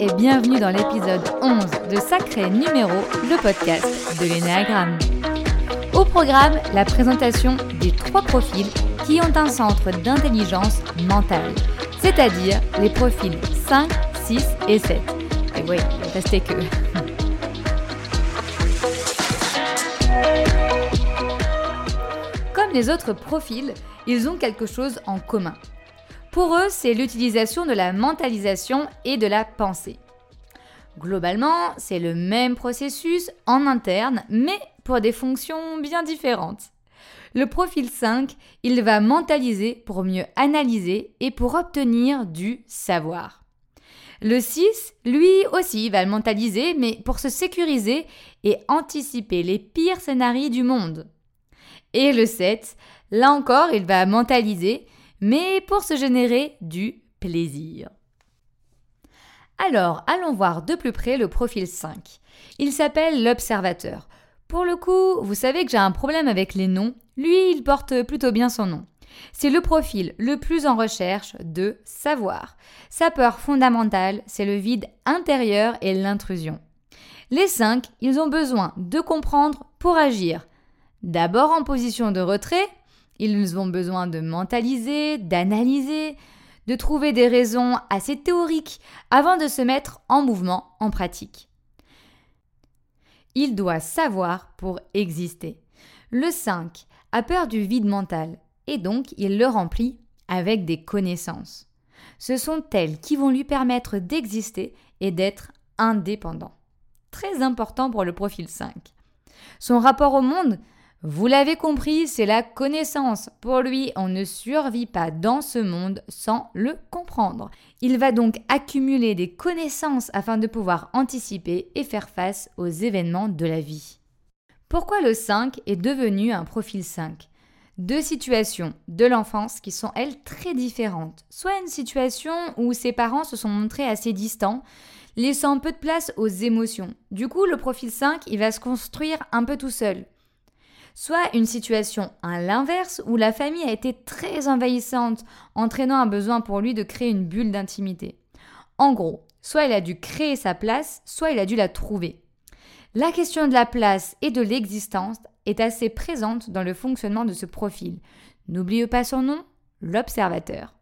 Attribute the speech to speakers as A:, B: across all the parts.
A: et bienvenue dans l'épisode 11 de Sacré Numéro, le podcast de l'Énéagramme. Au programme, la présentation des trois profils qui ont un centre d'intelligence mentale, c'est-à-dire les profils 5, 6 et 7. Et oui, restez que. Comme les autres profils, ils ont quelque chose en commun. Pour eux, c'est l'utilisation de la mentalisation et de la pensée. Globalement, c'est le même processus en interne, mais pour des fonctions bien différentes. Le profil 5, il va mentaliser pour mieux analyser et pour obtenir du savoir. Le 6, lui aussi, va mentaliser, mais pour se sécuriser et anticiper les pires scénarios du monde. Et le 7, là encore, il va mentaliser, mais pour se générer du plaisir. Alors, allons voir de plus près le profil 5. Il s'appelle l'observateur. Pour le coup, vous savez que j'ai un problème avec les noms. Lui, il porte plutôt bien son nom. C'est le profil le plus en recherche de savoir. Sa peur fondamentale, c'est le vide intérieur et l'intrusion. Les 5, ils ont besoin de comprendre pour agir. D'abord en position de retrait, ils ont besoin de mentaliser, d'analyser, de trouver des raisons assez théoriques avant de se mettre en mouvement, en pratique. Il doit savoir pour exister. Le 5 a peur du vide mental et donc il le remplit avec des connaissances. Ce sont elles qui vont lui permettre d'exister et d'être indépendant. Très important pour le profil 5. Son rapport au monde, vous l'avez compris, c'est la connaissance. Pour lui, on ne survit pas dans ce monde sans le comprendre. Il va donc accumuler des connaissances afin de pouvoir anticiper et faire face aux événements de la vie. Pourquoi le 5 est devenu un profil 5 Deux situations de l'enfance qui sont, elles, très différentes. Soit une situation où ses parents se sont montrés assez distants, laissant peu de place aux émotions. Du coup, le profil 5, il va se construire un peu tout seul soit une situation à l'inverse où la famille a été très envahissante, entraînant un besoin pour lui de créer une bulle d'intimité. En gros, soit il a dû créer sa place, soit il a dû la trouver. La question de la place et de l'existence est assez présente dans le fonctionnement de ce profil. N'oubliez pas son nom, l'observateur.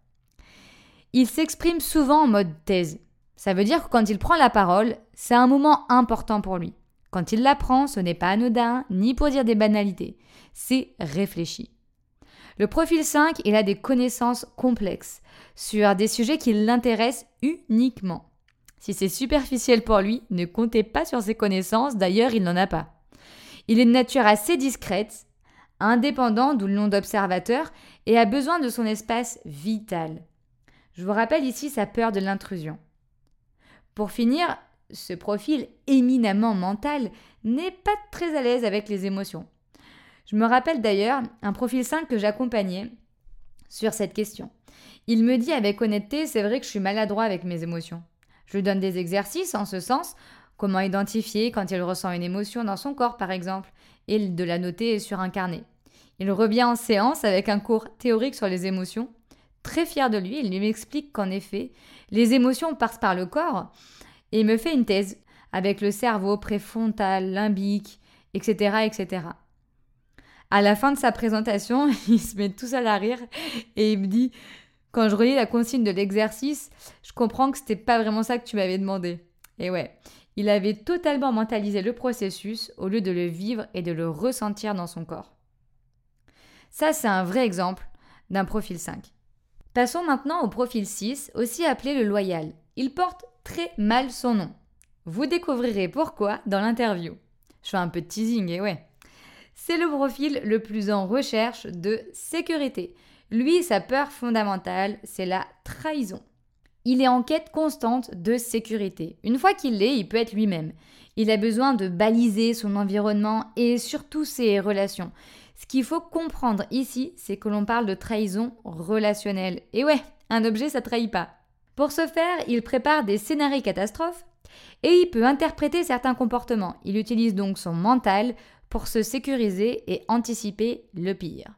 A: Il s'exprime souvent en mode thèse. Ça veut dire que quand il prend la parole, c'est un moment important pour lui. Quand il l'apprend, ce n'est pas anodin, ni pour dire des banalités. C'est réfléchi. Le profil 5, il a des connaissances complexes sur des sujets qui l'intéressent uniquement. Si c'est superficiel pour lui, ne comptez pas sur ses connaissances, d'ailleurs il n'en a pas. Il est de nature assez discrète, indépendant, d'où le nom d'observateur, et a besoin de son espace vital. Je vous rappelle ici sa peur de l'intrusion. Pour finir, ce profil éminemment mental n'est pas très à l'aise avec les émotions. Je me rappelle d'ailleurs un profil 5 que j'accompagnais sur cette question. Il me dit avec honnêteté, c'est vrai que je suis maladroit avec mes émotions. Je lui donne des exercices en ce sens, comment identifier quand il ressent une émotion dans son corps par exemple, et de la noter sur un carnet. Il revient en séance avec un cours théorique sur les émotions. Très fier de lui, il lui explique qu'en effet, les émotions passent par le corps, et me fait une thèse avec le cerveau préfrontal, limbique, etc., etc. À la fin de sa présentation, il se met tout seul à rire et il me dit Quand je relis la consigne de l'exercice, je comprends que c'était pas vraiment ça que tu m'avais demandé. Et ouais, il avait totalement mentalisé le processus au lieu de le vivre et de le ressentir dans son corps. Ça, c'est un vrai exemple d'un profil 5. Passons maintenant au profil 6, aussi appelé le loyal. Il porte très mal son nom. Vous découvrirez pourquoi dans l'interview. Je fais un peu de teasing et ouais. C'est le profil le plus en recherche de sécurité. Lui, sa peur fondamentale, c'est la trahison. Il est en quête constante de sécurité. Une fois qu'il l'est, il peut être lui-même. Il a besoin de baliser son environnement et surtout ses relations. Ce qu'il faut comprendre ici, c'est que l'on parle de trahison relationnelle. Et ouais, un objet, ça trahit pas. Pour ce faire, il prépare des scénarios catastrophes et il peut interpréter certains comportements. Il utilise donc son mental pour se sécuriser et anticiper le pire.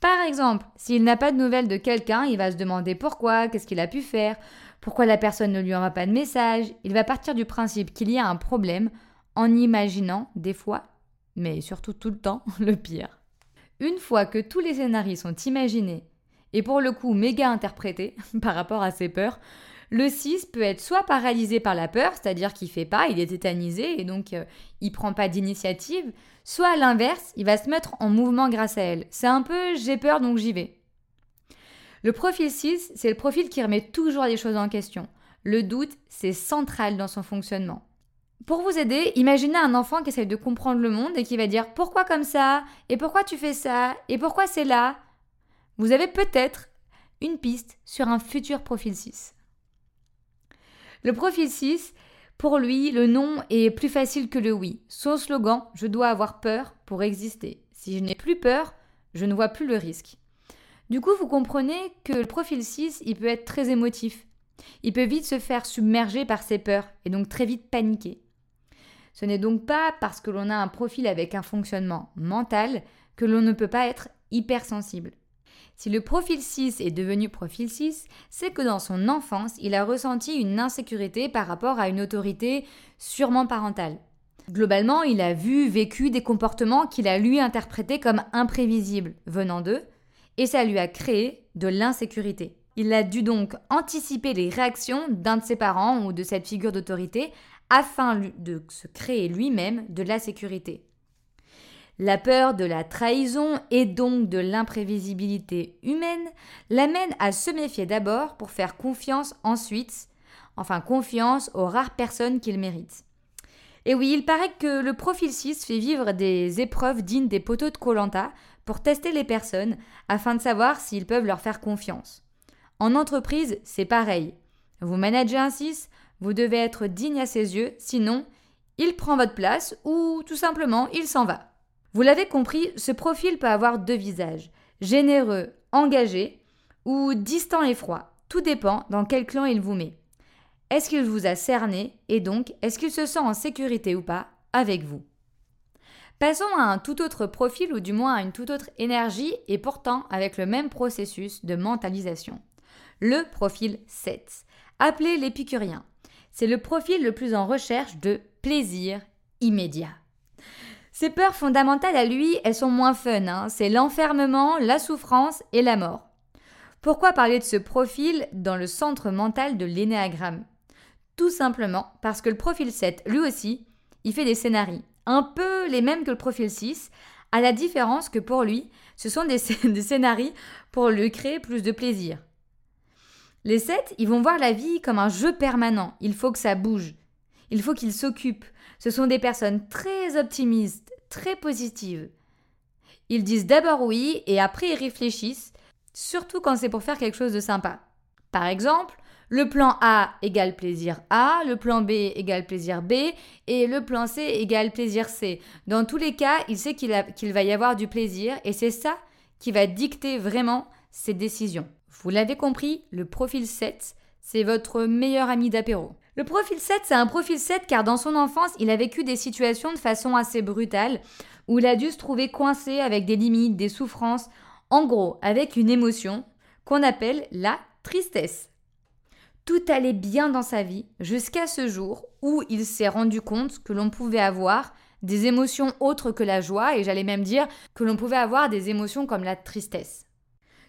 A: Par exemple, s'il n'a pas de nouvelles de quelqu'un, il va se demander pourquoi, qu'est-ce qu'il a pu faire, pourquoi la personne ne lui envoie pas de message. Il va partir du principe qu'il y a un problème en imaginant des fois, mais surtout tout le temps, le pire. Une fois que tous les scénarios sont imaginés et pour le coup méga interprétés par rapport à ses peurs, le 6 peut être soit paralysé par la peur, c'est-à-dire qu'il fait pas, il est tétanisé et donc il euh, il prend pas d'initiative, soit à l'inverse, il va se mettre en mouvement grâce à elle. C'est un peu j'ai peur donc j'y vais. Le profil 6, c'est le profil qui remet toujours les choses en question. Le doute, c'est central dans son fonctionnement. Pour vous aider, imaginez un enfant qui essaye de comprendre le monde et qui va dire pourquoi comme ça? Et pourquoi tu fais ça? Et pourquoi c'est là? Vous avez peut-être une piste sur un futur profil 6. Le profil 6, pour lui, le non est plus facile que le oui. Son slogan, je dois avoir peur pour exister. Si je n'ai plus peur, je ne vois plus le risque. Du coup, vous comprenez que le profil 6, il peut être très émotif. Il peut vite se faire submerger par ses peurs et donc très vite paniquer. Ce n'est donc pas parce que l'on a un profil avec un fonctionnement mental que l'on ne peut pas être hypersensible. Si le profil 6 est devenu profil 6, c'est que dans son enfance, il a ressenti une insécurité par rapport à une autorité sûrement parentale. Globalement, il a vu, vécu des comportements qu'il a lui interprétés comme imprévisibles venant d'eux, et ça lui a créé de l'insécurité. Il a dû donc anticiper les réactions d'un de ses parents ou de cette figure d'autorité afin de se créer lui-même de la sécurité. La peur de la trahison et donc de l'imprévisibilité humaine l'amène à se méfier d'abord pour faire confiance ensuite, enfin confiance aux rares personnes qu'il mérite. Et oui, il paraît que le profil 6 fait vivre des épreuves dignes des poteaux de Colanta pour tester les personnes afin de savoir s'ils peuvent leur faire confiance. En entreprise, c'est pareil. Vous managez un 6, vous devez être digne à ses yeux, sinon, il prend votre place ou tout simplement il s'en va. Vous l'avez compris, ce profil peut avoir deux visages, généreux, engagé ou distant et froid. Tout dépend dans quel clan il vous met. Est-ce qu'il vous a cerné et donc est-ce qu'il se sent en sécurité ou pas avec vous? Passons à un tout autre profil ou du moins à une toute autre énergie et pourtant avec le même processus de mentalisation. Le profil 7, appelé l'épicurien. C'est le profil le plus en recherche de plaisir immédiat. Ses peurs fondamentales à lui, elles sont moins fun. Hein. C'est l'enfermement, la souffrance et la mort. Pourquoi parler de ce profil dans le centre mental de l'énéagramme? Tout simplement parce que le profil 7, lui aussi, il fait des scénarios, un peu les mêmes que le profil 6, à la différence que pour lui, ce sont des, des scénarios pour lui créer plus de plaisir. Les 7, ils vont voir la vie comme un jeu permanent. Il faut que ça bouge. Il faut qu'ils s'occupent. Ce sont des personnes très optimistes, très positives. Ils disent d'abord oui et après ils réfléchissent, surtout quand c'est pour faire quelque chose de sympa. Par exemple, le plan A égale plaisir A, le plan B égale plaisir B et le plan C égale plaisir C. Dans tous les cas, il sait qu'il va y avoir du plaisir et c'est ça qui va dicter vraiment ses décisions. Vous l'avez compris, le profil 7, c'est votre meilleur ami d'apéro. Le profil 7, c'est un profil 7 car dans son enfance, il a vécu des situations de façon assez brutale où il a dû se trouver coincé avec des limites, des souffrances, en gros, avec une émotion qu'on appelle la tristesse. Tout allait bien dans sa vie jusqu'à ce jour où il s'est rendu compte que l'on pouvait avoir des émotions autres que la joie et j'allais même dire que l'on pouvait avoir des émotions comme la tristesse.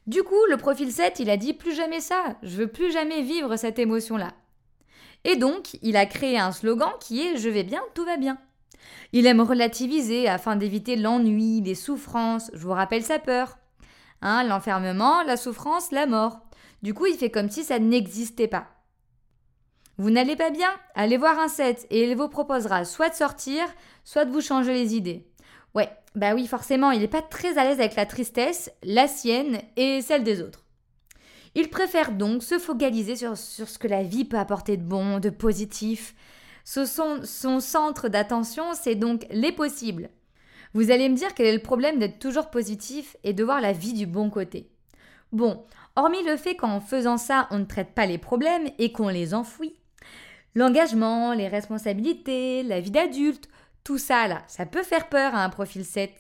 A: Du coup, le profil 7, il a dit plus jamais ça, je veux plus jamais vivre cette émotion-là. Et donc, il a créé un slogan qui est Je vais bien, tout va bien. Il aime relativiser afin d'éviter l'ennui, les souffrances. Je vous rappelle sa peur. Hein, L'enfermement, la souffrance, la mort. Du coup, il fait comme si ça n'existait pas. Vous n'allez pas bien? Allez voir un set et il vous proposera soit de sortir, soit de vous changer les idées. Ouais, bah oui, forcément, il n'est pas très à l'aise avec la tristesse, la sienne et celle des autres. Il préfère donc se focaliser sur, ce que la vie peut apporter de bon, de positif. son, son centre d'attention, c'est donc les possibles. Vous allez me dire quel est le problème d'être toujours positif et de voir la vie du bon côté. Bon, hormis le fait qu'en faisant ça, on ne traite pas les problèmes et qu'on les enfouit, l'engagement, les responsabilités, la vie d'adulte, tout ça là, ça peut faire peur à un profil 7.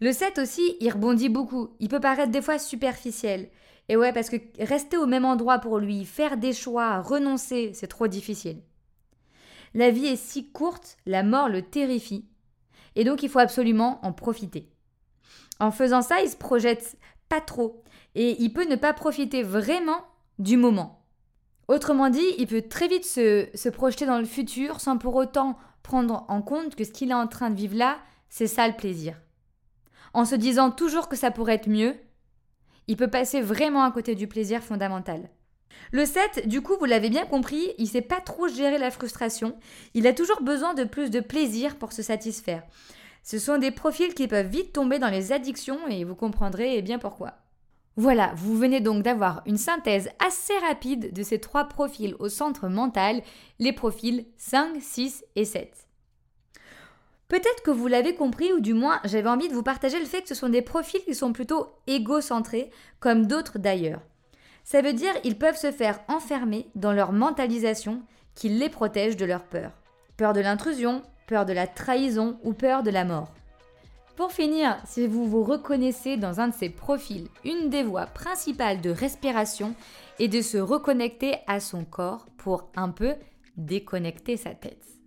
A: Le 7 aussi, il rebondit beaucoup. Il peut paraître des fois superficiel. Et ouais, parce que rester au même endroit pour lui, faire des choix, renoncer, c'est trop difficile. La vie est si courte, la mort le terrifie. Et donc il faut absolument en profiter. En faisant ça, il se projette pas trop. Et il peut ne pas profiter vraiment du moment. Autrement dit, il peut très vite se, se projeter dans le futur sans pour autant prendre en compte que ce qu'il est en train de vivre là, c'est ça le plaisir. En se disant toujours que ça pourrait être mieux, il peut passer vraiment à côté du plaisir fondamental. Le 7, du coup, vous l'avez bien compris, il sait pas trop gérer la frustration. Il a toujours besoin de plus de plaisir pour se satisfaire. Ce sont des profils qui peuvent vite tomber dans les addictions et vous comprendrez bien pourquoi. Voilà, vous venez donc d'avoir une synthèse assez rapide de ces trois profils au centre mental, les profils 5, 6 et 7. Peut-être que vous l'avez compris, ou du moins j'avais envie de vous partager le fait que ce sont des profils qui sont plutôt égocentrés, comme d'autres d'ailleurs. Ça veut dire ils peuvent se faire enfermer dans leur mentalisation qui les protège de leur peur. Peur de l'intrusion, peur de la trahison ou peur de la mort. Pour finir, si vous vous reconnaissez dans un de ces profils, une des voies principales de respiration est de se reconnecter à son corps pour un peu déconnecter sa tête.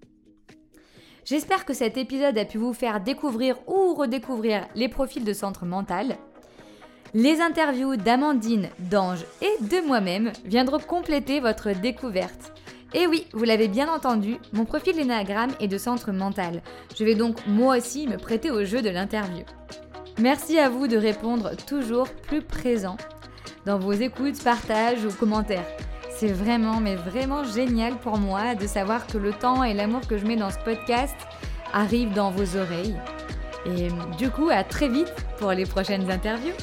A: J'espère que cet épisode a pu vous faire découvrir ou redécouvrir les profils de centre mental. Les interviews d'Amandine, d'Ange et de moi-même viendront compléter votre découverte. Et oui, vous l'avez bien entendu, mon profil Énagramme est de centre mental. Je vais donc moi aussi me prêter au jeu de l'interview. Merci à vous de répondre toujours plus présent dans vos écoutes, partages ou commentaires. C'est vraiment, mais vraiment génial pour moi de savoir que le temps et l'amour que je mets dans ce podcast arrivent dans vos oreilles. Et du coup, à très vite pour les prochaines interviews.